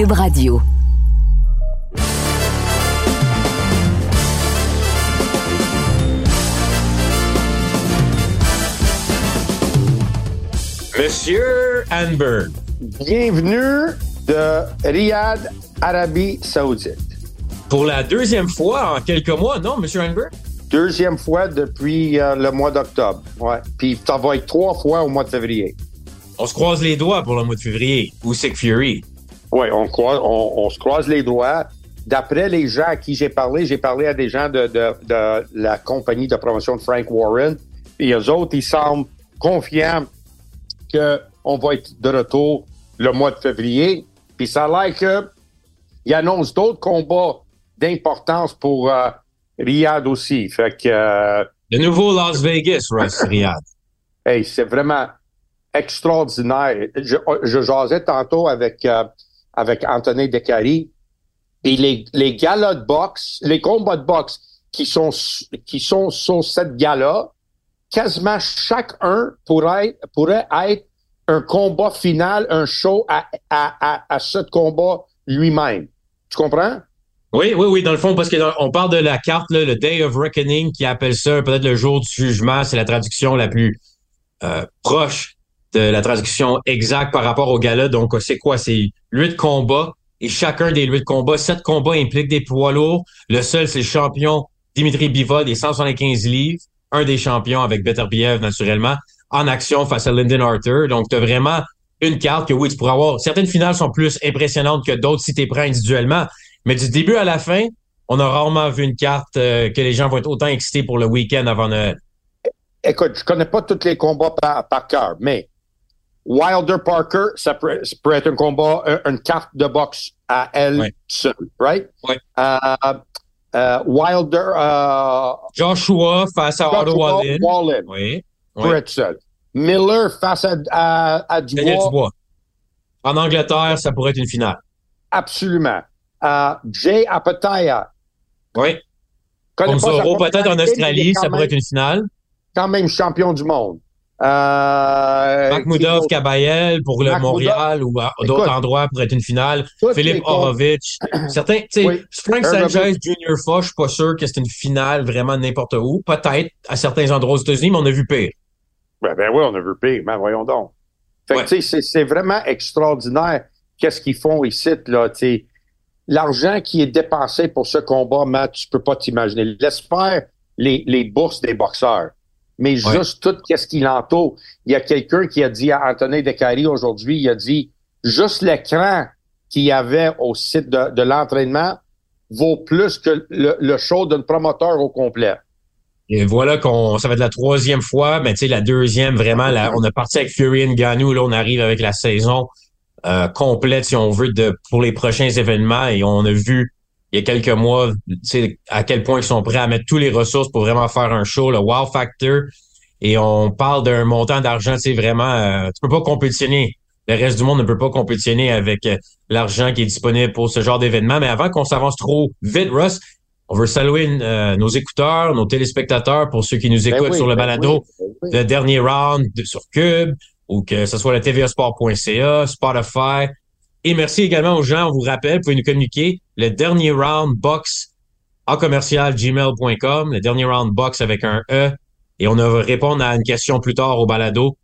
Cube Radio. Monsieur Anberg. Bienvenue de Riyad, Arabie Saoudite. Pour la deuxième fois en quelques mois, non, Monsieur Anberg? Deuxième fois depuis euh, le mois d'octobre. Ouais. Puis ça va être trois fois au mois de février. On se croise les doigts pour le mois de février. Ou Sick Fury? Oui, on, croise, on, on, se croise les doigts. D'après les gens à qui j'ai parlé, j'ai parlé à des gens de, de, de, la compagnie de promotion de Frank Warren. Et eux autres, ils semblent confiants qu'on va être de retour le mois de février. Puis ça a l'air qu'ils annoncent d'autres combats d'importance pour euh, Riyad aussi. Fait que. Euh, le nouveau Las Vegas, Russ Riyad. Hey, c'est vraiment extraordinaire. Je, je jasais tantôt avec, euh, avec Anthony Decari. Et les, les galas de boxe, les combats de boxe qui sont, qui sont sur cette gala, quasiment chacun pourrait, pourrait être un combat final, un show à, à, à, ce combat lui-même. Tu comprends? Oui, oui, oui, dans le fond, parce qu'on parle de la carte, le Day of Reckoning, qui appelle ça peut-être le jour du jugement. C'est la traduction la plus euh, proche de la traduction exacte par rapport au gala. Donc, c'est quoi? C'est huit combats. Et chacun des huit combats, sept combats impliquent des poids lourds. Le seul, c'est le champion Dimitri Bivol des 175 livres. Un des champions avec Beterbiev, naturellement, en action face à Lyndon Arthur. Donc, tu as vraiment une carte que, oui, tu pourras avoir. Certaines finales sont plus impressionnantes que d'autres si tu prends individuellement. Mais du début à la fin, on a rarement vu une carte euh, que les gens vont être autant excités pour le week-end avant Noël. Écoute, je connais pas tous les combats par, par cœur, mais Wilder Parker, ça peut, être un combat, une carte de boxe à elle seule, right? Oui. Euh, euh, Wilder. Euh, Joshua face à Otto Wallin. Wallin. Oui. Pour être seul. Miller face à, à, à Dubois. Dubois. En Angleterre, ça pourrait être une finale. Absolument. Jay Apataya. Oui. Comme Zoro, peut-être en Australie, ça pourrait être une finale. Quand même champion du monde. Euh, Makhmoudov, Kabayel pour le Montréal ou d'autres endroits pour être une finale. Philippe Horowitz. Certains, tu sais, Frank Sanchez, Junior Foch, je suis pas sûr que c'est une finale vraiment n'importe où. Peut-être à certains endroits aux États-Unis, mais on a vu pire. Ben, ben oui, on a vu pire, mais voyons donc. Fait ouais. tu sais, c'est vraiment extraordinaire qu'est-ce qu'ils font ici, là, tu sais l'argent qui est dépensé pour ce combat, Matt, tu peux pas t'imaginer. Laisse faire les, les bourses des boxeurs. Mais juste tout qu'est-ce qui l'entoure. Il y a quelqu'un qui a dit à Anthony Decari aujourd'hui, il a dit, juste l'écran qu'il y avait au site de, de l'entraînement vaut plus que le, le show d'un promoteur au complet. Et voilà qu'on, ça va être la troisième fois, mais tu sais, la deuxième, vraiment, on a parti avec Fury and Ganou, là, on arrive avec la saison euh, complète, si on veut, de pour les prochains événements. Et on a vu il y a quelques mois à quel point ils sont prêts à mettre tous les ressources pour vraiment faire un show, le wow factor. Et on parle d'un montant d'argent, c'est vraiment, euh, tu peux pas compétitionner. Le reste du monde ne peut pas compétitionner avec euh, l'argent qui est disponible pour ce genre d'événement. Mais avant qu'on s'avance trop vite, Russ, on veut saluer euh, nos écouteurs, nos téléspectateurs pour ceux qui nous ben écoutent sur le ben balado, ben le dernier round de, sur Cube ou que ce soit le tvasport.ca, Spotify. Et merci également aux gens, on vous rappelle, vous pouvez nous communiquer le dernier round box en commercial gmail.com, le dernier round box avec un E. Et on va répondre à une question plus tard au balado.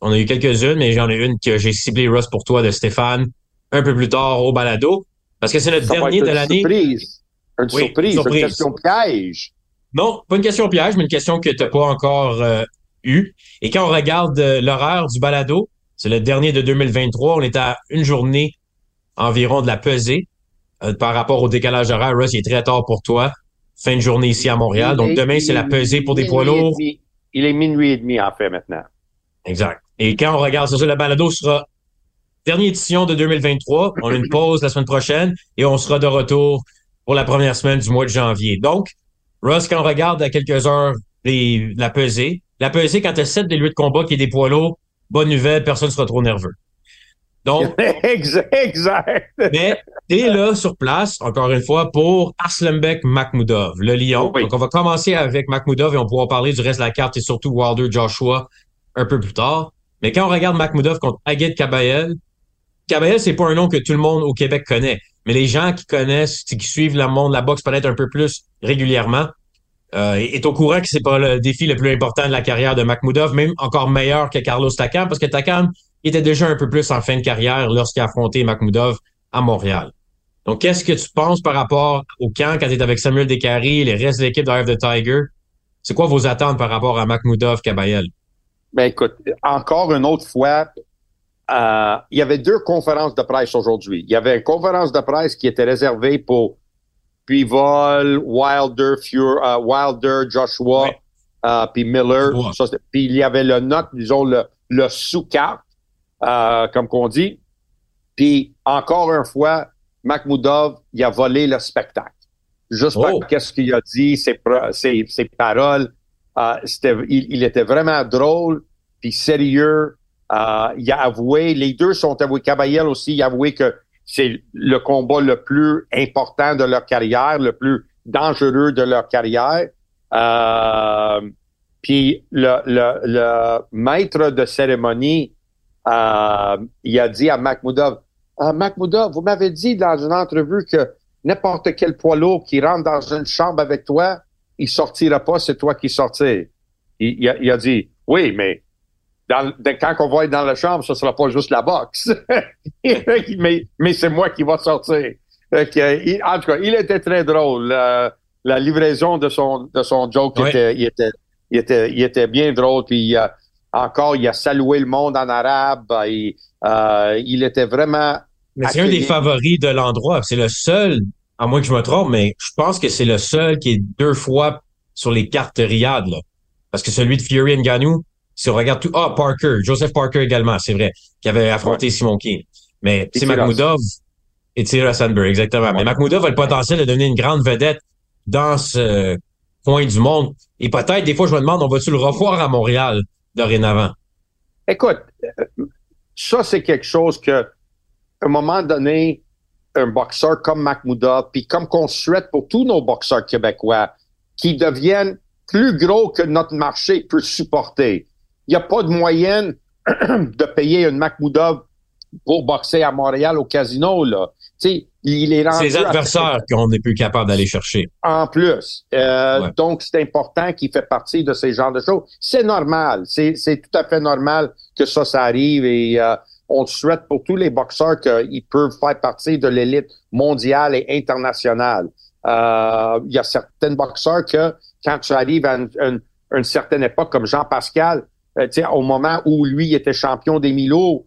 On a eu quelques-unes, mais j'en ai une que j'ai ciblée, Russ, pour toi, de Stéphane, un peu plus tard au balado. Parce que c'est le dernier de l'année. Surprise. Une surprise, une question piège. Non, pas une question piège, mais une question que tu n'as pas encore euh, eu. Et quand on regarde euh, l'horaire du balado, c'est le dernier de 2023, on est à une journée environ de la pesée euh, par rapport au décalage horaire. Russ, il est très tard pour toi. Fin de journée ici à Montréal. Donc demain, c'est la pesée pour des poids lourds. Il est minuit et demi en fait maintenant. Exact. Et quand on regarde ça, le balado sera dernière édition de 2023. On a une pause la semaine prochaine et on sera de retour pour la première semaine du mois de janvier. Donc, Russ, quand on regarde à quelques heures les, la pesée, la pesée, quand tu as 7 des 8 combats qui est des poids lourds, bonne nouvelle, personne ne sera trop nerveux. Donc, exact. Mais t'es là sur place, encore une fois, pour Arslanbek Makhmoudov, le Lion. Donc, on va commencer avec Makhmoudov et on pourra parler du reste de la carte et surtout Wilder Joshua un peu plus tard. Mais quand on regarde Makhmoudov contre Agit Kabayel, Caballel, c'est pas un nom que tout le monde au Québec connaît. Mais les gens qui connaissent, qui suivent le monde de la boxe peut-être un peu plus régulièrement, euh, est au courant que c'est pas le défi le plus important de la carrière de Makhmoudov, même encore meilleur que Carlos Takam, parce que Takam était déjà un peu plus en fin de carrière lorsqu'il a affronté Makhmoudov à Montréal. Donc, qu'est-ce que tu penses par rapport au camp quand tu es avec Samuel Descaries, les restes de l'équipe d'Eye the Tiger? C'est quoi vos attentes par rapport à Makhmoudov, Kabayel? Ben écoute, encore une autre fois, euh, il y avait deux conférences de presse aujourd'hui. Il y avait une conférence de presse qui était réservée pour Pivol, Wilder, euh, Wilder, Joshua, euh, puis Miller. puis il y avait le note, disons, le, le sous-carte, comme qu'on dit. Puis encore une fois, Makhmoudov, il a volé le spectacle. Juste oh. qu'est-ce qu'il a dit, ses, ses, ses paroles. c'était, il, il, était vraiment drôle, puis sérieux. Euh, il a avoué, les deux sont avoués, Caballel aussi, il a avoué que c'est le combat le plus important de leur carrière, le plus dangereux de leur carrière. Euh, puis le, le, le, maître de cérémonie, euh, il a dit à Makhmoudov, ah, Makhmoudov, vous m'avez dit dans une entrevue que n'importe quel poids lourd qui rentre dans une chambre avec toi, il sortira pas, c'est toi qui sortis. Il, il, a, il, a, dit, oui, mais quand on va être dans la chambre, ce sera pas juste la boxe. mais mais c'est moi qui va sortir. en tout cas, il était très drôle. La, livraison de son, de son joke était, il était, il était, il était bien drôle. Puis encore, il a salué le monde en arabe. Il, euh, il était vraiment. Mais c'est un des favoris de l'endroit. C'est le seul, à moins que je me trompe, mais je pense que c'est le seul qui est deux fois sur les cartes Riyad. Là. Parce que celui de Fury Ngannou, si on regarde tout, ah, Parker, Joseph Parker également, c'est vrai, qui avait affronté Simon King. Mais c'est Makhmoudov et Tira Sandberg, exactement. Mais Makhmoudov a le potentiel de devenir une grande vedette dans ce coin du monde. Et peut-être, des fois, je me demande, on va-tu le revoir à Montréal? Dorénavant? Écoute, ça, c'est quelque chose que, à un moment donné, un boxeur comme Makhmoudov, puis comme qu'on souhaite pour tous nos boxeurs québécois, qui deviennent plus gros que notre marché peut supporter il n'y a pas de moyenne de payer une Makhmoudov pour boxer à Montréal au casino, là. Sais, il est C'est les adversaires qu'on n'est plus capable d'aller chercher. En plus. Euh, Donc, c'est important qu'il fait partie de ces genres de choses. C'est normal. C'est tout à fait normal que ça, ça arrive et euh, on souhaite pour tous les boxeurs qu'ils peuvent faire partie de l'élite mondiale et internationale. Euh, il y a certains boxeurs que, quand tu arrives à une certaine époque, comme Jean-Pascal, euh, au moment où lui était champion des Milo,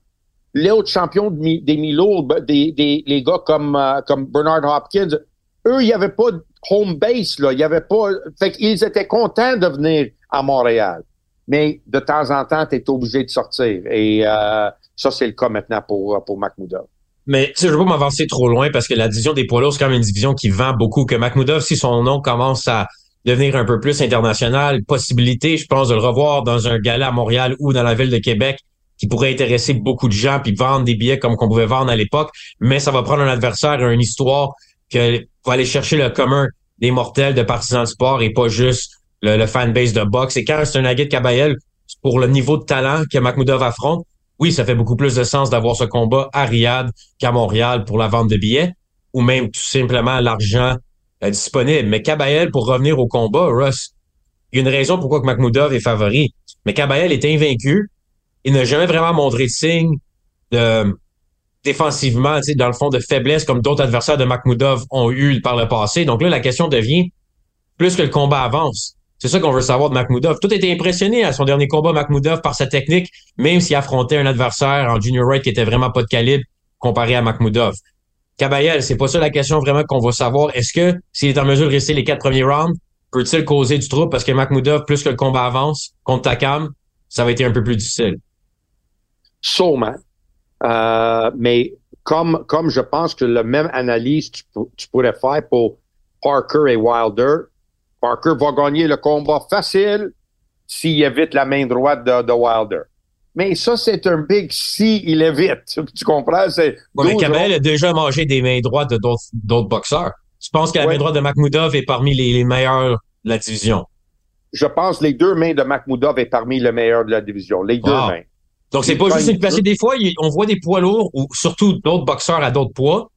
les autres champions des Milo, des, des, les gars comme, euh, comme Bernard Hopkins, eux, il n'y avait pas de home base, là. Il y avait pas. Fait qu'ils étaient contents de venir à Montréal. Mais de temps en temps, tu es obligé de sortir. Et euh, ça, c'est le cas maintenant pour, pour. Mais je ne veux pas m'avancer trop loin parce que la division des poids lourds, c'est quand même une division qui vend beaucoup. Que Makhmoudov, si son nom commence à devenir un peu plus international. Possibilité, je pense, de le revoir dans un gala à Montréal ou dans la ville de Québec qui pourrait intéresser beaucoup de gens puis vendre des billets comme qu'on pouvait vendre à l'époque. Mais ça va prendre un adversaire une histoire que va aller chercher le commun des mortels de partisans de sport et pas juste le, le fanbase de boxe. Et quand c'est un Aguet Kabayel, pour le niveau de talent que Makhmoudov affronte, oui, ça fait beaucoup plus de sens d'avoir ce combat à Riyad qu'à Montréal pour la vente de billets ou même tout simplement l'argent euh, disponible. Mais Kabayel, pour revenir au combat, Russ, il y a une raison pourquoi que est favori. Mais Kabayel est invaincu. Il n'a jamais vraiment montré de signe de défensivement, dans le fond, de faiblesse comme d'autres adversaires de Makhmoudov ont eu par le passé. Donc là, la question devient, plus que le combat avance, c'est ça qu'on veut savoir de Makhmoudov. Tout était impressionné à son dernier combat, Makhmoudov, par sa technique, même s'il affrontait un adversaire en junior right qui était vraiment pas de calibre comparé à Makhmoudov. Kabayel, c'est pas ça la question vraiment qu'on va savoir. Est-ce que s'il est en mesure de rester les quatre premiers rounds, peut-il causer du trouble parce que Makhmoudov, plus que le combat avance contre Takam, ça va être un peu plus difficile? Sûrement. Euh, mais comme, comme je pense que la même analyse tu, tu pourrais faire pour Parker et Wilder, Parker va gagner le combat facile s'il évite la main droite de, de Wilder. Mais ça, c'est un big si il est vite. Tu comprends? C'est mais Kamel a déjà mangé des mains droites de d'autres boxeurs. Tu penses que la main droite de Makhmoudov est parmi les, les, meilleurs de la division? Je pense que les deux mains de Makhmoudov est parmi les meilleurs de la division. Les deux mains. Donc, c'est pas juste une parce des fois, on voit des poids lourds ou surtout d'autres boxeurs à d'autres poids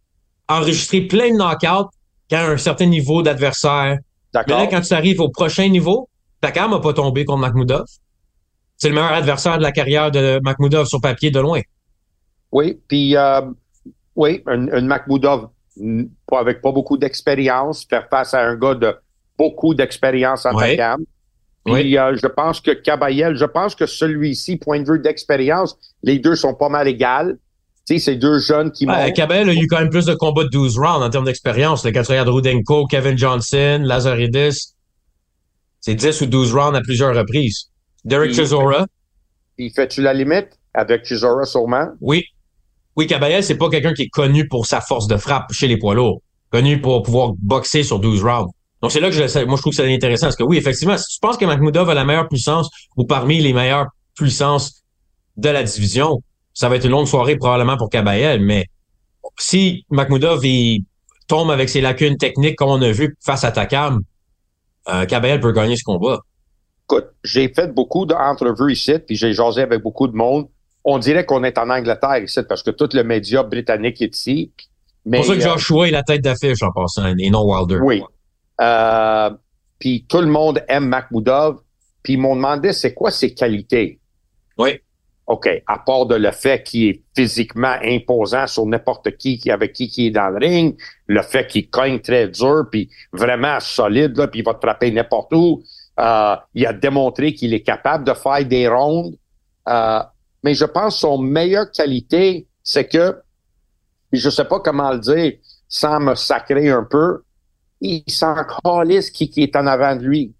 enregistrer plein de knockouts quand un certain niveau d'adversaire. Mais là, quand tu arrives au prochain niveau, Takam n'a pas tombé contre Makhmoudov. C'est le meilleur adversaire de la carrière de Makhmoudov sur papier de loin. Oui, puis euh, oui, un, un Makhmoudov avec pas beaucoup d'expérience, faire face à un gars de beaucoup d'expérience en oui. Takam. Puis euh, je pense que Cabayel, je pense que celui-ci, point de vue d'expérience, les deux sont pas mal égales. Tu sais, c'est deux jeunes qui ouais, Cabell a eu quand même plus de combats de 12 rounds en termes d'expérience. Quand tu regardes Rudenko, Kevin Johnson, Lazaridis, c'est 10 ou 12 rounds à plusieurs reprises. Derek Chisora. Il fait-tu la limite avec Chisora sûrement? Oui. Oui, Caballel, c'est pas quelqu'un qui est connu pour sa force de frappe chez les poids lourds. Connu pour pouvoir boxer sur 12 rounds. Donc, c'est là que je, moi, je trouve que c'est intéressant. Parce que oui, effectivement, si tu penses que Makhmoudov a la meilleure puissance ou parmi les meilleures puissances de la division, ça va être une longue soirée probablement pour Kabayel. Mais si Makhmoudov il tombe avec ses lacunes techniques comme on a vu face à Takam, euh, Kabayel peut gagner ce combat. Écoute, j'ai fait beaucoup d'entrevues ici, puis j'ai jasé avec beaucoup de monde. On dirait qu'on est en Angleterre ici parce que tout le média britannique est ici. C'est pour ça que euh, Joshua est la tête d'affiche en passant, et non Wilder. Oui. Euh, puis tout le monde aime Makhmoudov. Puis ils m'ont demandé c'est quoi ses qualités? Oui. OK, à part de le fait qu'il est physiquement imposant sur n'importe qui avec qui qui est dans le ring, le fait qu'il cogne très dur, puis vraiment solide, là, puis il va te frapper n'importe où. Euh, il a démontré qu'il est capable de faire des rondes. Euh, mais je pense son meilleure qualité, c'est que, je sais pas comment le dire sans me sacrer un peu, il s'en calisse qui, qui est en avant de lui.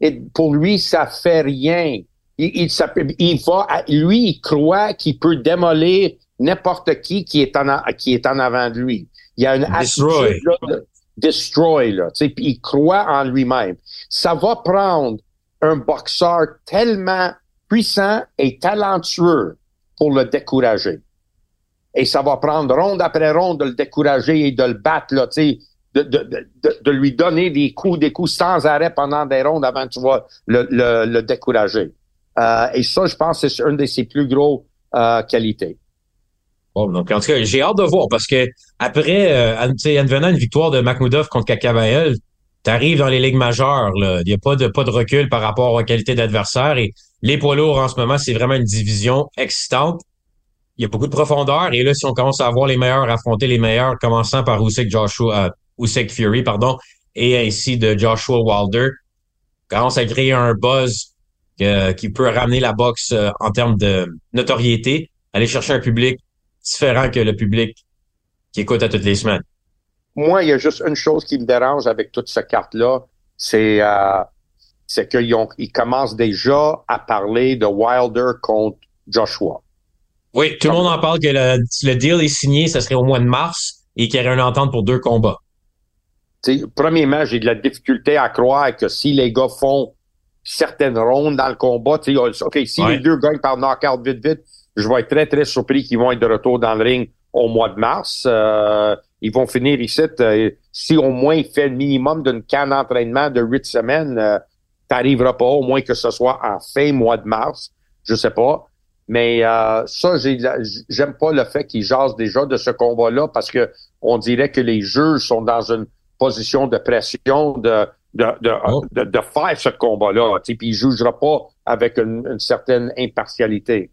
Et pour lui, ça fait rien. Il, il, il va, lui, il croit qu'il peut démolir n'importe qui qui est en, qui est en avant de lui. Il y a une destroy. de, destroy là. Tu sais, il croit en lui-même. Ça va prendre un boxeur tellement puissant et talentueux pour le décourager. Et ça va prendre ronde après ronde de le décourager et de le battre là. Tu sais, de, lui donner des coups, des coups sans arrêt pendant des rondes avant que tu vas le, décourager. Euh, et ça, je pense que c'est une de ses plus gros euh, qualités. Donc en tout cas, j'ai hâte de voir parce que après, euh, advenant une victoire de Makhmoudov contre Kakabael, tu arrives dans les ligues majeures. Il n'y a pas de pas de recul par rapport aux qualités d'adversaire. Et les poids lourds en ce moment, c'est vraiment une division excitante. Il y a beaucoup de profondeur. Et là, si on commence à voir les meilleurs affronter les meilleurs, commençant par Usyk Joshua, Usyk Fury, pardon, et ainsi de Joshua Wilder, commence à créer un buzz qui peut ramener la boxe euh, en termes de notoriété, aller chercher un public différent que le public qui écoute à toutes les semaines. Moi, il y a juste une chose qui me dérange avec toute cette carte-là, c'est euh, c'est qu'ils ils commencent déjà à parler de Wilder contre Joshua. Oui, tout le monde en parle que le, le deal est signé, ce serait au mois de mars et qu'il y aurait une entente pour deux combats. T'sais, premièrement, j'ai de la difficulté à croire que si les gars font certaines rondes dans le combat. OK, si les deux gagnent par knockout vite, vite, je vais être très, très surpris qu'ils vont être de retour dans le ring au mois de mars. Euh, ils vont finir ici. Euh, si au moins il fait le minimum d'une canne d'entraînement de huit semaines, euh, t'arriveras pas, au moins que ce soit en fin mois de mars. Je sais pas. Mais euh, ça, j'aime pas le fait qu'ils jasent déjà de ce combat-là parce que on dirait que les juges sont dans une position de pression de Oh. de, de, faire ce combat-là. Puis il ne jugera pas avec une, certaine impartialité.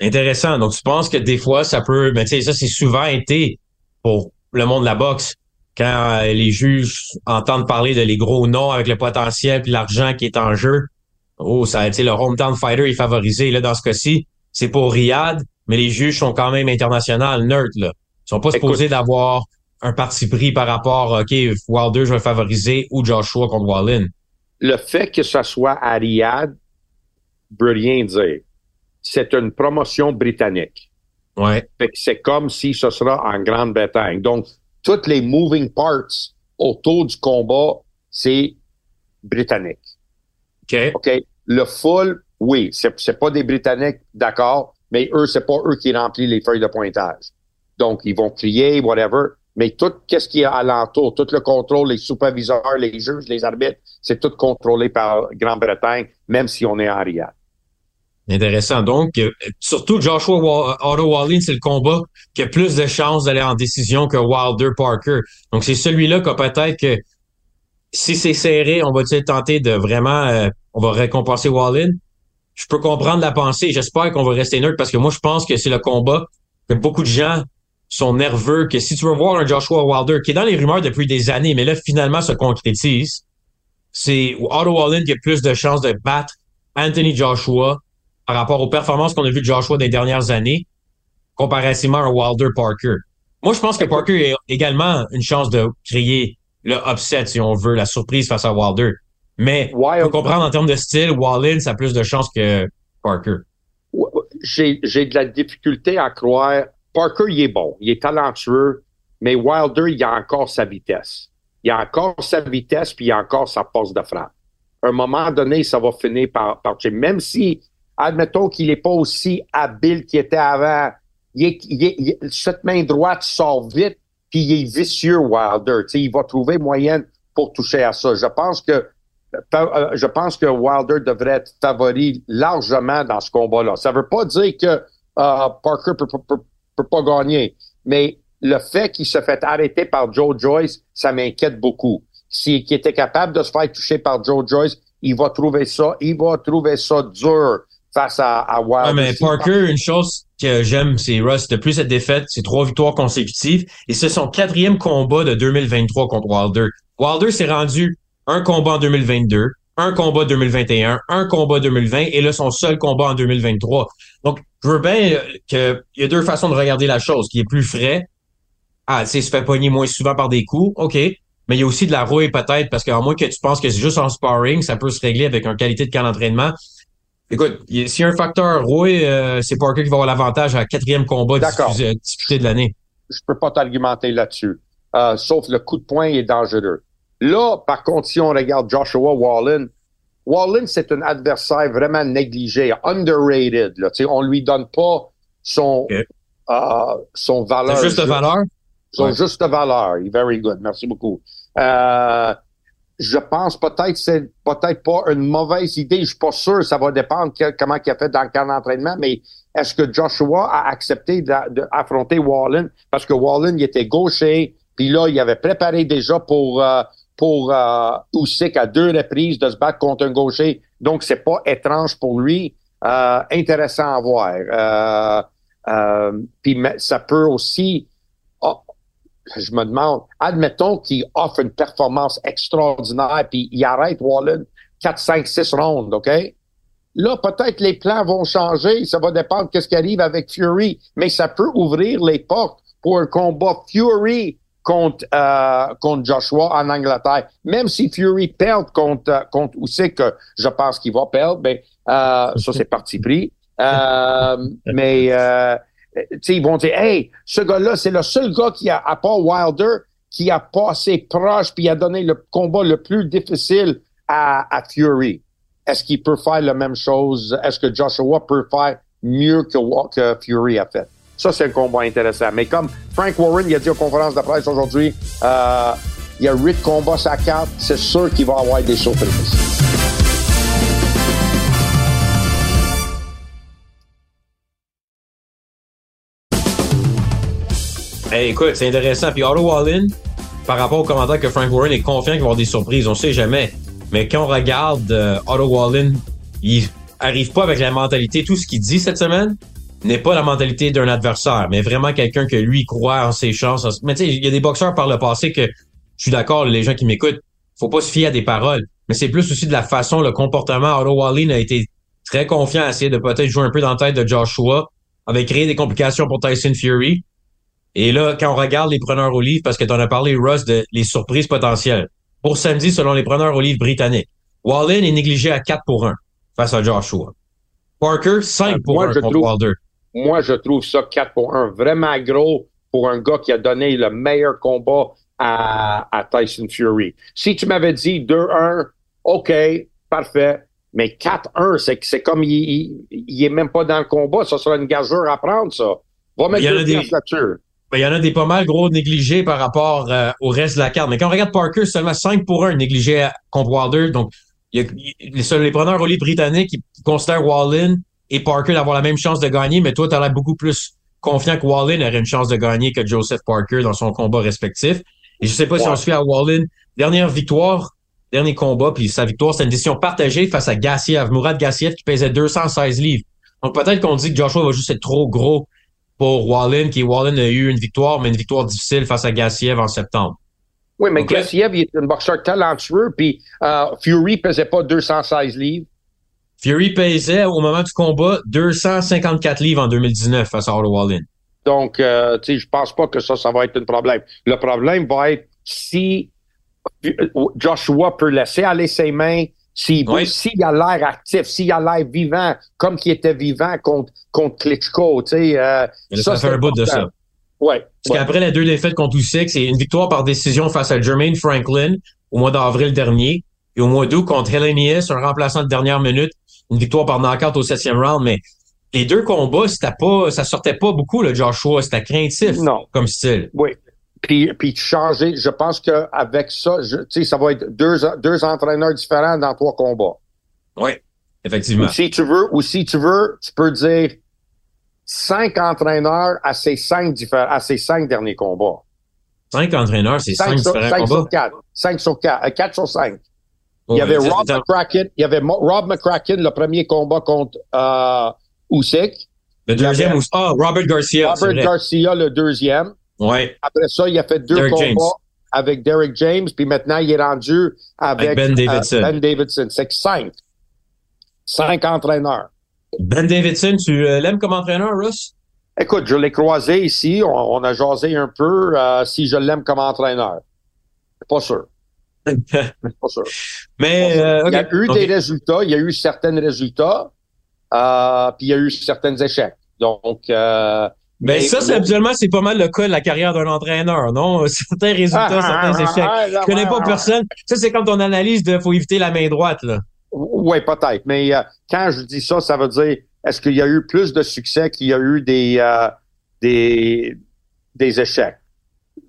Intéressant. Donc, tu penses que des fois, ça peut. Mais tu sais, ça, c'est souvent été pour le monde de la boxe. Quand euh, les juges entendent parler de les gros noms avec le potentiel puis l'argent qui est en jeu, oh, ça, tu sais, le hometown fighter est favorisé. Là, dans ce cas-ci, c'est pour Riyad, mais les juges sont quand même internationaux, neutres. Là. Ils sont pas supposés d'avoir un parti pris par rapport, OK, Wilder, je vais favoriser ou Joshua contre Wallin? Le fait que ce soit à Riyad veut rien dire. C'est une promotion britannique. Ouais. C'est comme si ce sera en Grande-Bretagne. Donc, toutes les moving parts autour du combat, c'est britannique. OK. OK? Le full, oui, c'est pas des Britanniques, d'accord, mais eux, c'est pas eux qui remplissent les feuilles de pointage. Donc, ils vont crier, whatever. Mais tout ce qui est alentour, tout le contrôle, les superviseurs, les juges, les arbitres, c'est tout contrôlé par Grande-Bretagne, même si on est en Riyad. Intéressant. Donc, euh, surtout Joshua Otto Wallin, c'est le combat qui a plus de chances d'aller en décision que Wilder Parker. Donc, c'est celui-là qui peut-être que si c'est serré, on va tenter de vraiment, euh, on va récompenser Wallin? Je peux comprendre la pensée. J'espère qu'on va rester neutre parce que moi, je pense que c'est le combat que beaucoup de gens sont nerveux, que si tu veux voir un Joshua Wilder qui est dans les rumeurs depuis des années, mais là, finalement, se concrétise, c'est Otto Wallin qui a plus de chances de battre Anthony Joshua par rapport aux performances qu'on a vues de Joshua des dernières années, comparativement à Wilder Parker. Moi, je pense que Parker a également une chance de créer le upset, si on veut, la surprise face à Wilder. Mais Wild... faut comprendre en termes de style, Wallin, ça a plus de chance que Parker. J'ai, j'ai de la difficulté à croire. Parker, il est bon, il est talentueux, mais Wilder, il a encore sa vitesse. Il a encore sa vitesse, puis il a encore sa force de frappe. À un moment donné, ça va finir par, par même si admettons qu'il n'est pas aussi habile qu'il était avant. cette main droite sort vite, puis il est vicieux, Wilder. il va trouver moyen pour toucher à ça. Je pense que euh, je pense que Wilder devrait être favori largement dans ce combat-là. Ça ne veut pas dire que euh, Parker peut, peut, peut, pas gagner, mais le fait qu'il se fait arrêter par Joe Joyce, ça m'inquiète beaucoup. S'il était capable de se faire toucher par Joe Joyce, il va trouver ça, il va trouver ça dur face à, à Wilder. mais Parker, une chose que j'aime, c'est Russ, depuis cette défaite, c'est trois victoires consécutives et c'est son quatrième combat de 2023 contre Wilder. Wilder s'est rendu un combat en 2022, un combat 2021, un combat 2020 et là son seul combat en 2023. Je veux bien euh, qu'il y a deux façons de regarder la chose, qui est plus frais. Ah, tu sais, se fait pogner moins souvent par des coups, OK. Mais il y a aussi de la rouille peut-être, parce qu'à moins que tu penses que c'est juste en sparring, ça peut se régler avec une qualité de camp d'entraînement. Écoute, s'il y a un facteur rouille, euh, c'est Parker qui va avoir l'avantage à quatrième combat disputé de l'année. Je peux pas t'argumenter là-dessus. Euh, sauf le coup de poing est dangereux. Là, par contre, si on regarde Joshua Wallin, Wallin, c'est un adversaire vraiment négligé, underrated. Là. on lui donne pas son, euh, son valeur. juste valeur? Son juste valeur. Very good. Merci beaucoup. Euh, je pense peut-être c'est peut-être pas une mauvaise idée. Je suis pas sûr. Ça va dépendre comment il a fait dans le camp d'entraînement. Mais est-ce que Joshua a accepté d'affronter Wallin? Parce que Wallin il était gaucher. Puis là, il avait préparé déjà pour euh, pour euh, Usyk à deux reprises de se battre contre un gaucher. Donc, c'est pas étrange pour lui. Euh, intéressant à voir. Euh, euh, puis ça peut aussi... Oh, je me demande, admettons qu'il offre une performance extraordinaire puis il arrête Wallen 4, 5, 6 rondes, OK? Là, peut-être les plans vont changer. Ça va dépendre de ce qui arrive avec Fury. Mais ça peut ouvrir les portes pour un combat Fury contre, euh, contre Joshua en Angleterre. Même si Fury perd contre, euh, contre Usyk, je pense qu'il va perdre, ben, euh, ça c'est parti pris. Euh, mais euh, ils vont dire, hey, ce gars-là, c'est le seul gars qui a, à part Wilder, qui a passé proche puis a donné le combat le plus difficile à, à Fury. Est-ce qu'il peut faire la même chose? Est-ce que Joshua peut faire mieux que, que Fury a fait? Ça, c'est un combat intéressant. Mais comme Frank Warren, a dit aux conférences de presse aujourd'hui, euh, il y a huit combats à carte, c'est sûr qu'il va avoir des surprises. Écoute, c'est intéressant. Puis Otto Wallin, par rapport au commentaire que Frank Warren est confiant qu'il va y avoir des surprises, on sait jamais. Mais quand on regarde euh, Otto Wallin, il arrive pas avec la mentalité, tout ce qu'il dit cette semaine, n'est pas la mentalité d'un adversaire, mais vraiment quelqu'un que lui croit en ses chances. Mais tu sais, il y a des boxeurs par le passé que je suis d'accord, les gens qui m'écoutent, faut pas se fier à des paroles, mais c'est plus aussi de la façon, le comportement. Otto Wallin a été très confiant à essayer de peut-être jouer un peu dans la tête de Joshua, avait créé des complications pour Tyson Fury. Et là, quand on regarde les preneurs au livre, parce que tu en as parlé, Russ, de les surprises potentielles. Pour samedi, selon les preneurs au livre britanniques, Wallin est négligé à 4 pour 1 face à Joshua. Parker, 5 pour 1 contre Wilder. Moi, je trouve ça 4 pour 1 vraiment gros pour un gars qui a donné le meilleur combat à, à Tyson Fury. Si tu m'avais dit 2-1, OK, parfait. Mais 4-1, c'est c'est comme il, il, est même pas dans le combat. Ça sera une gageure à prendre, ça. Va mettre deux des... là-dessus. Il y en a des pas mal gros négligés par rapport euh, au reste de la carte. Mais quand on regarde Parker, seulement 5 pour 1 négligé contre Wilder. Donc, il y a, les, les preneurs au lit britanniques qui considèrent Wallin et Parker d'avoir la même chance de gagner, mais toi, tu as l'air beaucoup plus confiant que Wallin aurait une chance de gagner que Joseph Parker dans son combat respectif. Et je sais pas si on se fait à Wallin. Dernière victoire, dernier combat, puis sa victoire, c'est une décision partagée face à Gassiev, Mourad Gassiev qui pesait 216 livres. Donc peut-être qu'on dit que Joshua va juste être trop gros pour Wallin, qui Wallin a eu une victoire, mais une victoire difficile face à Gassiev en septembre. Oui, mais Gassiev, il est un boxeur talentueux, puis euh, Fury pesait pas 216 livres. Fury pesait au moment du combat 254 livres en 2019 face à Otto Wallin. Donc, euh, tu sais, je pense pas que ça, ça va être un problème. Le problème va être si Joshua peut laisser aller ses mains, s'il s'il a l'air actif, s'il a l'air vivant, comme qu'il était vivant contre, contre Klitschko, tu sais. Euh, ça, fait un bout de ça. Ouais. Parce qu'après les deux défaites contre Usyk, c'est une victoire par décision face à Jermaine Franklin au mois d'avril dernier et au mois d'août contre Helenius, un remplaçant de dernière minute, une victoire par knockout au septième round, mais les deux combats, c'était pas, ça sortait pas beaucoup, le Joshua. C'était craintif non. comme style. Oui. Puis, puis changer, je pense qu'avec ça, ça va être deux, deux entraîneurs différents dans trois combats. Oui, effectivement. Ou si tu veux, ou si tu veux, tu peux dire cinq entraîneurs à ces cinq différents, à ces cinq derniers combats. Cinq entraîneurs, c'est cinq, sur, différents cinq combats. Sur quatre. Cinq sur quatre, euh, quatre sur cinq. Il y avait Rob McCracken, il y avait Rob McCracken, le premier combat contre euh, Usyk. Le deuxième, avait, ah, Robert Garcia. Robert Garcia, le deuxième. Ouais. Après ça, il a fait deux Derek combats James. avec Derek James, puis maintenant, il est rendu avec, avec Ben Davidson. Euh, ben Davidson. C'est que cinq. Cinq entraîneurs. Ben Davidson, tu euh, l'aimes comme entraîneur, Russ? Écoute, je l'ai croisé ici. On, on, a jasé un peu euh, si je l'aime comme entraîneur. Pas sûr. Mais. Okay. il y a eu okay. des résultats, il y a eu certains résultats, euh, puis il y a eu certains échecs. Donc, euh, mais, mais ça, c'est habituellement, c'est pas mal le cas de la carrière d'un entraîneur, non? Certains résultats, certains échecs. Je connais pas personne. Ça, c'est comme ton analyse de faut éviter la main droite, là. Oui, peut-être. Mais euh, quand je dis ça, ça veut dire est-ce qu'il y a eu plus de succès qu'il y a eu des, euh, des, des échecs?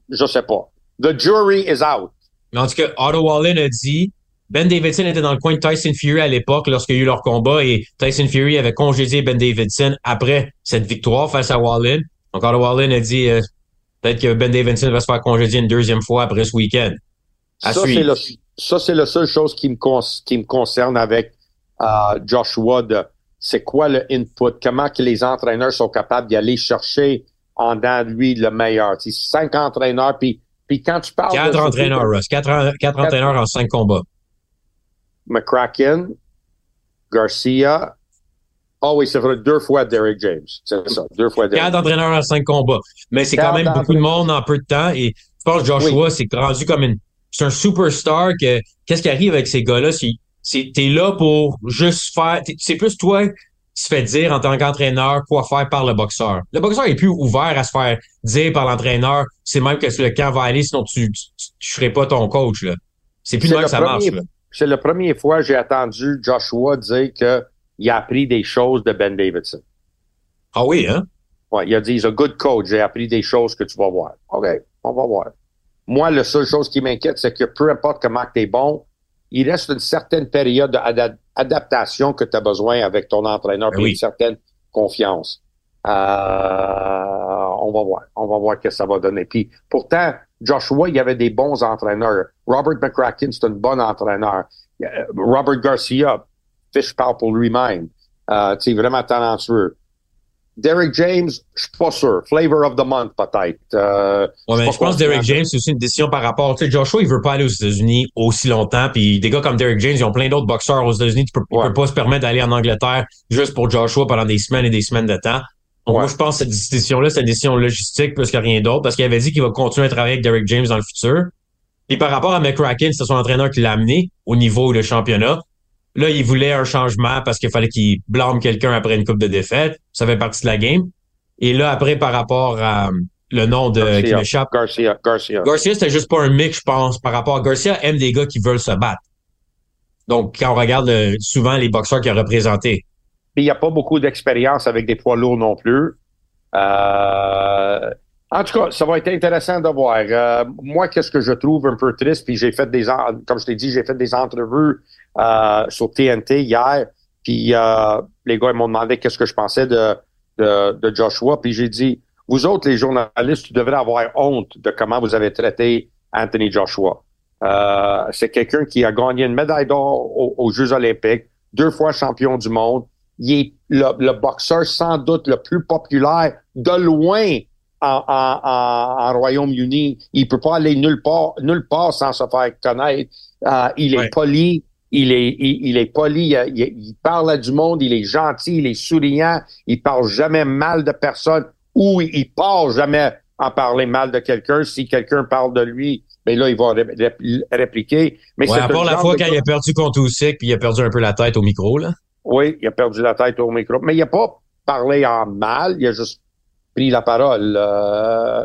Je sais pas. The jury is out. Mais en tout cas, Otto Wallin a dit Ben Davidson était dans le coin de Tyson Fury à l'époque lorsqu'il y a eu leur combat et Tyson Fury avait congédié Ben Davidson après cette victoire face à Wallin. Donc Otto Wallin a dit euh, peut-être que Ben Davidson va se faire congédier une deuxième fois après ce week-end. Ça, c'est le, ça, c'est la seule chose qui me, con, qui me concerne avec euh, Joshua de c'est quoi le input, comment que les entraîneurs sont capables d'y aller chercher en dans lui le meilleur? C'est cinq entraîneurs, puis, puis quand tu parles Quatre entraîneurs, Russ. Quatre, quatre, quatre entraîneurs en cinq combats. McCracken, Garcia. Ah oh oui, c'est vrai, deux fois Derek James. C'est ça, deux fois Derek Quatre entraîneurs en cinq combats. Mais c'est quand même beaucoup de monde en peu de temps. Et je pense que Joshua, oui. c'est rendu comme une. C'est un superstar que qu'est-ce qui arrive avec ces gars-là? C'est t'es là pour juste faire. C'est plus toi se fait dire en tant qu'entraîneur quoi faire par le boxeur. Le boxeur est plus ouvert à se faire dire par l'entraîneur c'est même que le camp va aller, sinon tu, tu serais pas ton coach. là. C'est plus de que ça premier, marche. C'est la première fois que j'ai entendu Joshua dire que il a appris des choses de Ben Davidson. Ah oui, hein? Ouais, il a dit, he's a good coach, j'ai appris des choses que tu vas voir. OK, on va voir. Moi, la seule chose qui m'inquiète, c'est que peu importe comment tu es bon, il reste une certaine période d'adaptation que tu as besoin avec ton entraîneur, puis oui. une certaine confiance. Euh, on va voir. On va voir ce que ça va donner. Puis pourtant, Joshua, il y avait des bons entraîneurs. Robert McCracken, c'est un bon entraîneur. Robert Garcia, Fish parle pour lui-même. Euh, tu vraiment talentueux. Derek James, je suis pas sûr. Flavor of the month, peut-être. Euh, ouais, mais je pense que Derek James, c'est aussi une décision par rapport. Tu sais, Joshua, il veut pas aller aux États-Unis aussi longtemps. Puis des gars comme Derek James, ils ont plein d'autres boxeurs aux États-Unis. Tu peux, ouais. pas se permettre d'aller en Angleterre juste pour Joshua pendant des semaines et des semaines de temps. Donc, ouais. moi, je pense que cette décision-là, c'est une décision logistique plus que rien d'autre parce qu'il avait dit qu'il va continuer à travailler avec Derek James dans le futur. Puis par rapport à McCracken, c'est son entraîneur qui l'a amené au niveau de championnat. Là, il voulait un changement parce qu'il fallait qu'il blâme quelqu'un après une coupe de défaite. Ça fait partie de la game. Et là, après, par rapport à le nom de Garcia, qui m'échappe. Garcia, Garcia. Garcia, c'était juste pas un mix, je pense, par rapport à Garcia aime des gars qui veulent se battre. Donc, quand on regarde le, souvent les boxeurs qu'il a représentés. Puis il n'y a pas beaucoup d'expérience avec des poids lourds non plus. Euh, en tout cas, ça va être intéressant de voir. Euh, moi, qu'est-ce que je trouve un peu triste, puis j'ai fait des, comme je t'ai dit, j'ai fait des entrevues euh, sur TNT hier. Puis euh, les gars ils m'ont demandé qu'est-ce que je pensais de, de, de Joshua. Puis j'ai dit, vous autres, les journalistes, vous devrez avoir honte de comment vous avez traité Anthony Joshua. Euh, c'est quelqu'un qui a gagné une médaille d'or aux, Jeux olympiques, deux fois champion du monde. Il est le, le boxeur sans doute le plus populaire de loin en, en, en, Royaume-Uni. Il peut pas aller nulle part, nulle part sans se faire connaître. Euh, il est poli, il est, il, est poli, il, parle à du monde, il est gentil, il est souriant, il parle jamais mal de personne ou il, part jamais en parler mal de quelqu'un. Si quelqu'un parle de lui, mais ben là, il va répliquer. Mais ouais, à part la fois quand il a perdu contre Usyk, puis il a perdu un peu la tête au micro, là. Oui, il a perdu la tête au micro. Mais il n'a pas parlé en mal, il a juste pris la parole euh,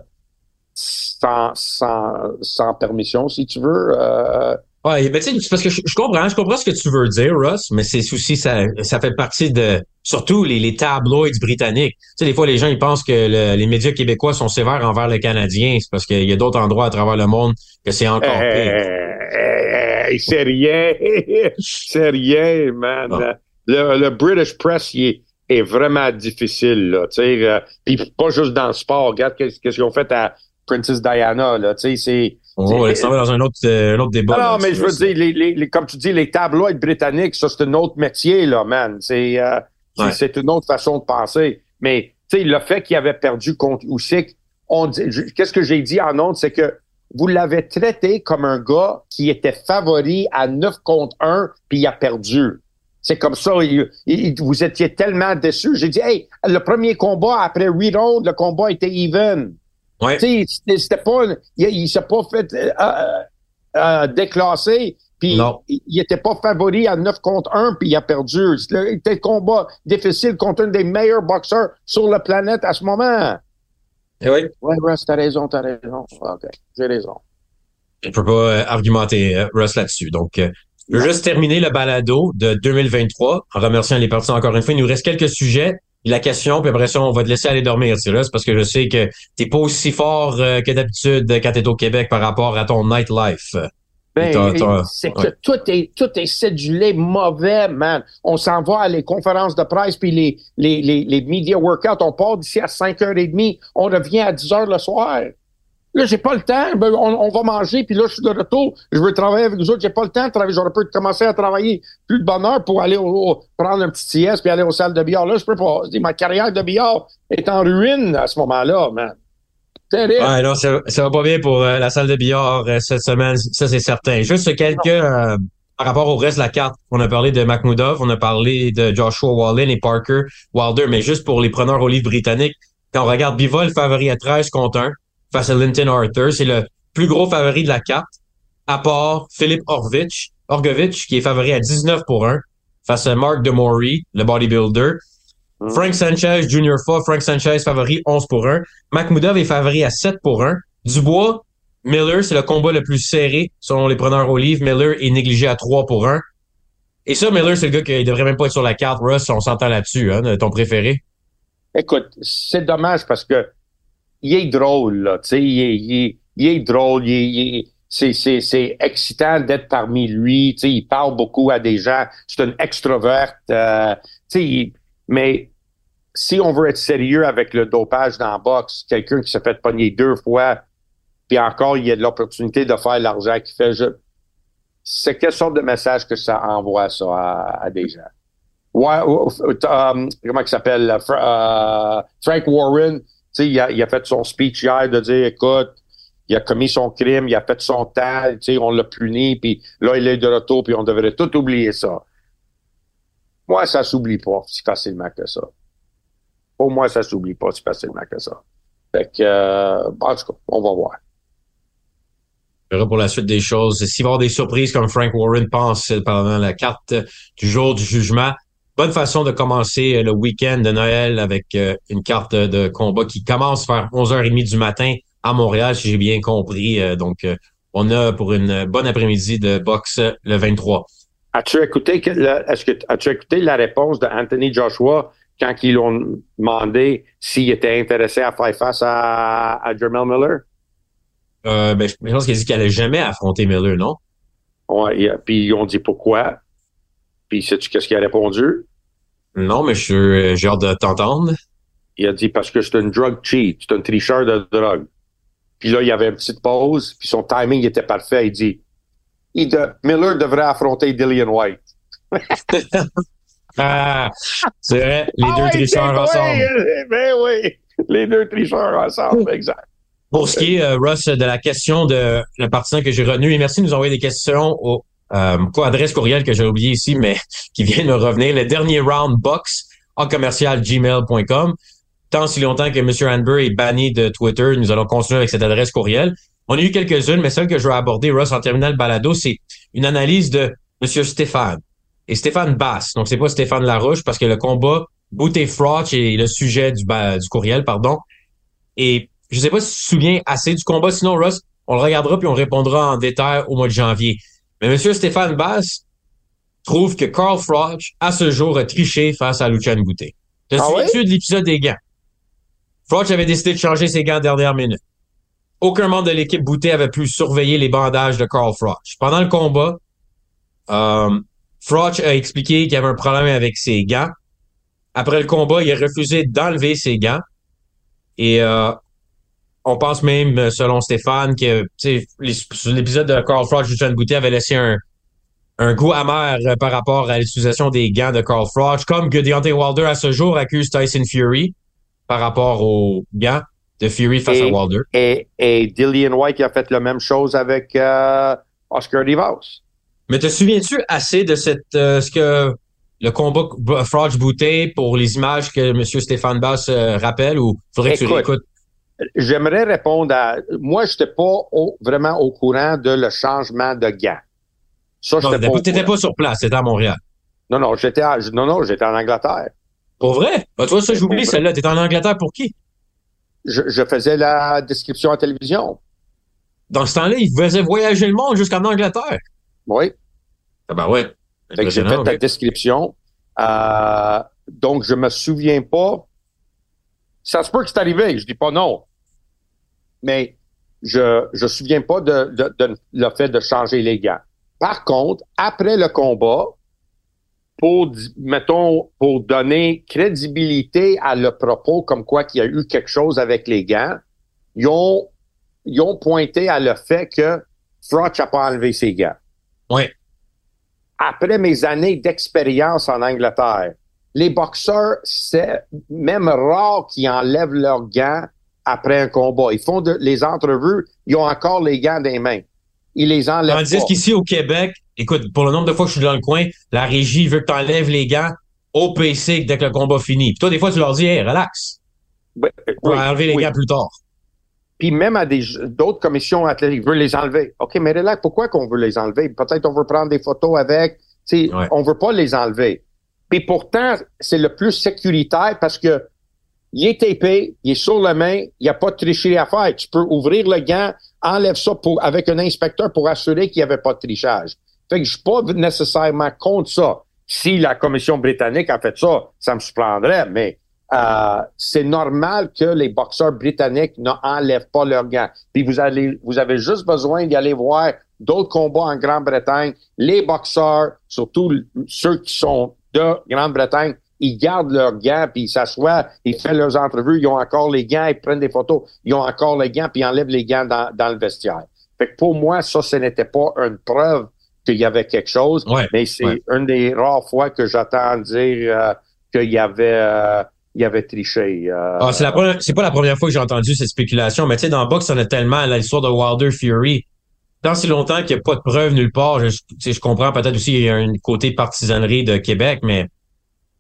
sans, sans, sans permission, si tu veux. Euh, Ouais, mais tu sais, parce que je, comprends, je comprends ce que tu veux dire, Russ, mais c'est aussi ça, ça fait partie de surtout les, les tabloids britanniques. Tu sais, des fois les gens ils pensent que les médias québécois sont sévères envers les Canadiens, c'est parce qu'il y a d'autres endroits à travers le monde que c'est encore pire. c'est rien, c'est rien, man. Le, British press il est, vraiment difficile là, tu sais, euh, puis pas juste dans le sport. Regarde qu'est-ce qu'ils ont fait à Princess Diana là, tu sais, c'est on va dans un autre, euh, un autre débat. Non, mais je veux dire, les, les, comme tu dis, les tabloïds britanniques, ça, c'est un autre métier, là, man. C'est euh, c'est une autre façon de penser. Mais, tu sais, le fait qu'il avait perdu contre Usyk, on qu'est-ce que j'ai dit en honte, c'est que vous l'avez traité comme un gars qui était favori à 9 contre 1, puis il a perdu. C'est comme ça. vous étiez tellement déçus. J'ai dit, hey, le premier combat après 8 rounds, le combat était even. Ouais. C'était pas, il, il s'est pas fait euh, euh, euh déclasser. Puis il était pas favori à 9 contre 1, puis il a perdu. C'était un combat difficile contre un des meilleurs boxeurs sur la planète à ce moment. Et eh oui. Ouais, Russ, t'as raison, t'as raison. OK, j'ai raison. Je peux pas euh, argumenter, Russ, là-dessus. Donc, je veux juste terminer le balado de 2023 en remerciant les parties encore une fois. Il nous reste quelques sujets la question, puis après ça, on va te laisser aller dormir. Là, c'est parce que je sais que t'es pas aussi fort euh, que d'habitude quand t'es au Québec par rapport à ton nightlife. Ben, c'est que tout est tout est cédulé mauvais, man. On s'en va à les conférences de presse puis les les les, les media workouts. On part d'ici à 5h30, on revient à 10h le soir. Là, j'ai pas le temps. Ben, on, va manger, puis là, je suis de retour. Je veux travailler avec vous autres. J'ai pas le temps de travailler. J'aurais pu commencer à travailler plus de bonne heure pour aller au, prendre un petit sieste puis aller aux salles de billard. Là, je peux pas. Ma carrière de billard est en ruine à ce moment-là, man. Ouais, non, ça, ça, va pas bien pour euh, la salle de billard euh, cette semaine, ça c'est certain. Juste quelques euh, par rapport au reste de la carte. On a parlé de Makhmoudov, on a parlé de Joshua Wallin et Parker Wilder, mais juste pour les preneurs au livre britannique, quand on regarde Bivol favori à 13 contre 1, face à Linton Arthur. C'est le plus gros favori de la carte, à part Philippe Orvich, Orgovich, qui est favori à 19 pour 1, face à Mark DeMaury, le bodybuilder. Hmm. Frank Sanchez, Junior Fa, Frank Sanchez favori 11 pour 1. Makhmoudov est favori à 7 pour 1. Dubois, Miller, c'est le combat le plus serré selon les preneurs au livre. Miller est négligé à 3 pour 1. Et ça, Miller, c'est le gars qui devrait même pas être sur la carte. Russ, on s'entend là-dessus, hein, ton préféré. Écoute, c'est dommage parce que il est drôle, là, tu sais, il est, il, il est drôle, il est, c'est, c'est, c'est excitant d'être parmi lui, tu sais, il parle beaucoup à des gens, c'est une extroverte, euh, tu sais, mais si on veut être sérieux avec le dopage dans la boxe, quelqu'un qui s'est fait pogner deux fois, puis encore, il y a de l'opportunité de faire l'argent qu'il fait, c'est quelle sorte de message que ça envoie, ça, à, des gens? Ouais, um, comment il s'appelle? Uh, Frank Warren, sais, il a, fait son speech hier de dire, écoute, il a commis son crime, il a fait son temps, tu sais, on l'a puni, puis là, il est de retour, puis on devrait tout oublier ça. Moi, ça s'oublie pas si facilement que ça. Pour moi, ça s'oublie pas si facilement que ça. Fait que, euh, en tout cas, on va voir. Pour la suite des choses. S'il va y avoir des surprises comme Frank Warren pense pendant la carte du jour du jugement, bonne façon de commencer euh, le week-end de Noël avec euh, une carte de combat qui commence vers 11h30 du matin à Montréal, si j'ai bien compris. Euh, donc, on a pour une bonne après-midi de boxe le 23. As-tu écouté, est-ce que as-tu écouté la réponse de Anthony Joshua quand ils l'ont demandé s'il était intéressé à faire face à, à Jermel Miller? Euh, ben, je pense qu'il a dit qu'il allait jamais affronter Miller, non? Ouais, puis ils ont dit pourquoi? Puis sais-tu qu'est-ce qu'il a répondu? Non, mais je j'ai hâte de t'entendre. Il a dit parce que c'est une drug cheat, c'est un tricheur de drogue. Puis là, il y avait une petite pause, puis son timing était parfait. Il dit il de, Miller devrait affronter Dillian White. ah, c'est vrai, les ah deux tricheurs ensemble. ben oui, les deux tricheurs ensemble, exact. Pour ce qui est, euh, Russ, de la question de le partisan que j'ai retenu, et merci de nous envoyer des questions au euh, adresse courriel que j'ai oublié ici, mais qui vient de me revenir. Le dernier round box en commercial gmail.com. Tant si longtemps que M. Hanber est banni de Twitter, nous allons continuer avec cette adresse courriel. On a eu quelques-unes, mais celle que je veux aborder, Russ, en terminal balado, c'est une analyse de M. Stéphane et Stéphane Bass. Donc, c'est pas Stéphane Larouche parce que le combat Bouté Frotch est le sujet du, du courriel, pardon. Et je sais pas si tu te souviens assez du combat. Sinon, Russ, on le regardera puis on répondra en détail au mois de janvier. Mais M. Stéphane Bass trouve que Carl Froch, à ce jour, a triché face à Lucian Boutet. Te ah souviens-tu de l'épisode des gants? Froch avait décidé de changer ses gants dernière minute. Aucun membre de l'équipe Boutet avait pu surveiller les bandages de Carl Froch. Pendant le combat, euh, Froch a expliqué qu'il y avait un problème avec ses gants. Après le combat, il a refusé d'enlever ses gants. Et euh, on pense même, selon Stéphane, que l'épisode de Carl Froch John Boutet avait laissé un, un goût amer euh, par rapport à l'utilisation des gants de Carl Froch, comme que Deontay Wilder à ce jour accuse Tyson Fury par rapport aux gants de Fury face à Wilder. Et, et Dillian White a fait la même chose avec euh, Oscar Divas. Mais te souviens-tu assez de cette euh, ce que le combat Froch Boutet pour les images que M. Stéphane Bass rappelle ou faudrait que tu réécoutes? J'aimerais répondre à. Moi, je n'étais pas vraiment au courant de le changement de gants. Ça, je n'étais pas, sur place, c'était à Montréal. Non, non, j'étais non, non, j'étais en Angleterre. Pour vrai? Bah, tu vois, ça, j'oublie celle-là. T'étais en Angleterre pour qui? Je, faisais la description en télévision. Dans ce temps-là, il faisait voyager le monde jusqu'en Angleterre. Oui. Ah ben ouais. J'ai fait la description. Euh, donc, je me souviens pas. Ça se peut que c'est arrivé. Je dis pas non mais je ne me souviens pas de, le fait de changer les gants. Par contre, après le combat, pour, mettons, pour donner crédibilité à le propos comme quoi qu'il y a eu quelque chose avec les gants, ils ont, ils ont pointé à le fait que Frotch n'a pas enlevé ses gants. Oui. Après mes années d'expérience en Angleterre, les boxeurs, c'est même rare qu'ils enlèvent leurs gants après un combat. Ils font de, les entrevues, ils ont encore les gants des mains. Ils les enlèvent Tandis qu'ici au Québec, écoute, pour le nombre de fois que je suis dans le coin, la régie veut que tu enlèves les gants au PC dès que le combat finit. Puis toi, des fois, tu leur dis, hey, relax. Oui, on va enlever les gants plus tard. Puis même à des d'autres commissions athlétiques veulent les enlever. OK, mais relax, pourquoi qu'on veut les enlever? Peut-être on veut prendre des photos avec. On veut pas les enlever. Puis pourtant, c'est le plus sécuritaire parce que il est épais, il est sur la main, il n'y a pas de tricherie à faire. Tu peux ouvrir le gant, enlève ça pour, avec un inspecteur pour assurer qu'il n'y avait pas de trichage. Fait que je suis pas nécessairement contre ça. Si la commission britannique a fait ça, ça me surprendrait, mais euh, c'est normal que les boxeurs britanniques n'enlèvent pas leurs gants. Puis vous allez, vous avez juste besoin d'y aller voir d'autres combats en Grande-Bretagne. Les boxeurs, surtout ceux qui sont de Grande-Bretagne, ils gardent leurs gants, puis ils s'assoient, ils font leurs entrevues, ils ont encore les gants, ils prennent des photos, ils ont encore les gants, puis ils enlèvent les gants dans, dans le vestiaire. Fait que pour moi, ça, ce n'était pas une preuve qu'il y avait quelque chose, mais c'est une des rares fois que j'attends dire euh, qu'il y avait... Euh, il y avait triché. Euh, ah, c'est, la c'est pas la première fois que j'ai entendu cette spéculation, mais tu sais, dans le box, on a tellement l'histoire de Wilder Fury. Tant si longtemps qu'il n'y a pas de preuve nulle part, je, je comprends peut-être aussi qu'il y a un côté partisanerie de Québec, mais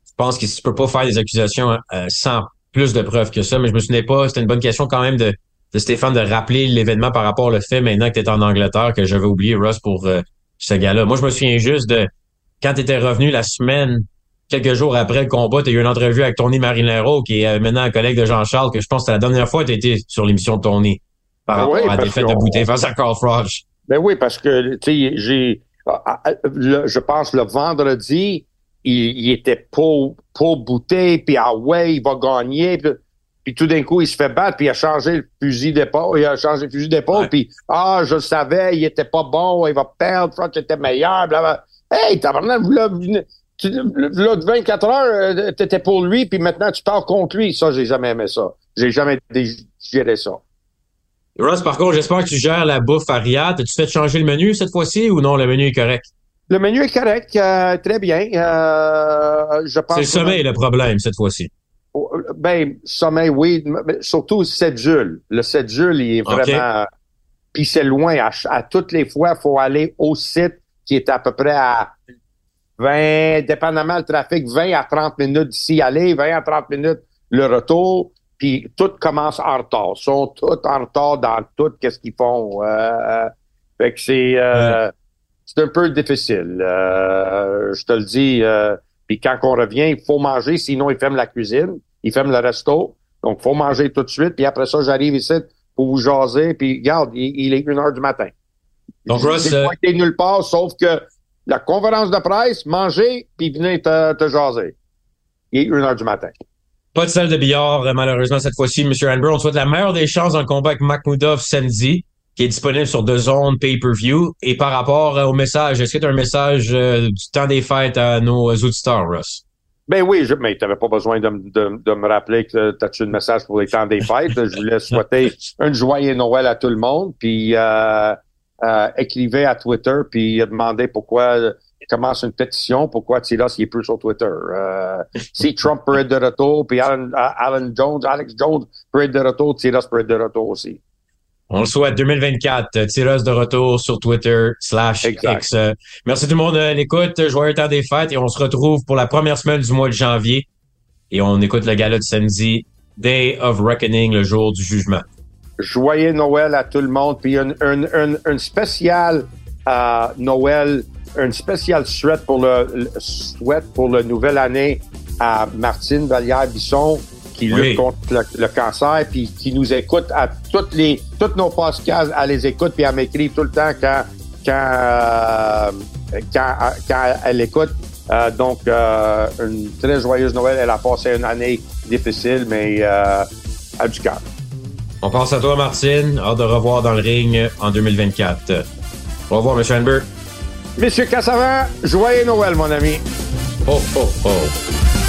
je pense que tu peux pas faire des accusations euh, sans plus de preuves que ça, mais je me souvenais pas, c'était une bonne question quand même de, de Stéphane de rappeler l'événement par rapport au fait maintenant que tu es en Angleterre, que j'avais oublié Russ pour euh, ce gars-là. Moi, je me souviens juste de quand tu étais revenu la semaine, quelques jours après le combat, tu as eu une entrevue avec Tony Marinero, qui est euh, maintenant un collègue de Jean-Charles, que je pense que c'était la dernière fois que tu étais sur l'émission de Tony par rapport à la défaite de bouteille face à Carl Froch. Ben oui, parce que tu sais, j'ai ah, ah, je pense le vendredi, il, était pour, pour bouter, puis ah ouais, il va gagner. Puis, tout d'un coup, il se fait battre, puis il a changé le fusil d'épaule, il a changé le fusil d'épaule, puis ah, je le savais, il était pas bon, il va perdre, Froch était meilleur, blablabla. Hey, t'as vraiment L'autre 24 heures, tu étais pour lui, puis maintenant tu pars contre lui. Ça, j'ai jamais aimé ça. J'ai jamais digéré ça. Ross, par contre, j'espère que tu gères la bouffe à Riyad. As-tu fait changer le menu cette fois-ci ou non, le menu est correct? Le menu est correct, très bien. je pense. C'est le sommeil le problème cette fois-ci. Oh, ben, sommeil, oui. surtout le 7 Jules. Le 7 Jules, il est vraiment. Puis c'est loin. À, toutes les fois, il faut aller au site qui est à peu près à 20, dépendamment du trafic, 20 à 30 minutes d'ici aller, 20 à 30 minutes le retour. Puis tout commence en retard. Ils sont tous en retard dans tout qu'est-ce qu'ils font. Euh, fait que c'est euh, c'est un peu difficile. Euh, je te le dis. Euh, puis quand on revient, il faut manger, sinon ils ferment la cuisine, ils ferment le resto. Donc, il faut manger tout de suite. Puis après ça, j'arrive ici pour vous jaser. Puis regarde, il, est une heure du matin. Donc, Ross... Euh... été nulle part, sauf que la conférence de presse, manger, puis venez te, te jaser. Il est une heure du matin. Pas de salle de billard, malheureusement, cette fois-ci, M. Amber. On souhaite la meilleure des chances dans le combat avec Makhmoudov samedi qui est disponible sur deux zones pay-per-view. Et par rapport au message, est-ce que tu as un message euh, du temps des fêtes à nos auditeurs, Russ? Ben oui, je, mais tu n'avais pas besoin de, de, me rappeler que tu as-tu un message pour les temps des fêtes? je voulais souhaiter un joyeux Noël à tout le monde. Puis euh, euh, écrivez à Twitter, puis demandez pourquoi commence une pétition, pourquoi Tilas il est plus sur Twitter? Euh, si Trump peut être de retour, puis Alan, Alan Jones, Alex Jones peut être de retour, Tilas peut être de retour aussi. On le souhaite 2024. Tireuse de retour sur Twitter slash X. Merci tout le monde de l'écoute. Joyeux temps des fêtes et on se retrouve pour la première semaine du mois de janvier. Et on écoute le gala de samedi, Day of Reckoning, le jour du jugement. Joyeux Noël à tout le monde. Puis un, un, un, spécial euh, Noël, un spécial souhait pour le, souhait pour la nouvelle année à Martine Vallière-Bisson qui lutte contre le, cancer, puis qui nous écoute à toutes les, toutes nos podcasts, elle les écoute, puis elle m'écrit tout le temps quand, quand, euh, quand, quand, elle écoute. Euh, donc, euh, une très joyeuse Noël. Elle a passé une année difficile, mais a du cœur. On pense à toi, Martine. Hâte de revoir dans le ring en 2024. Au revoir, M. Amber. Monsieur Cassavant, joyeux Noël, mon ami. Oh, oh, oh.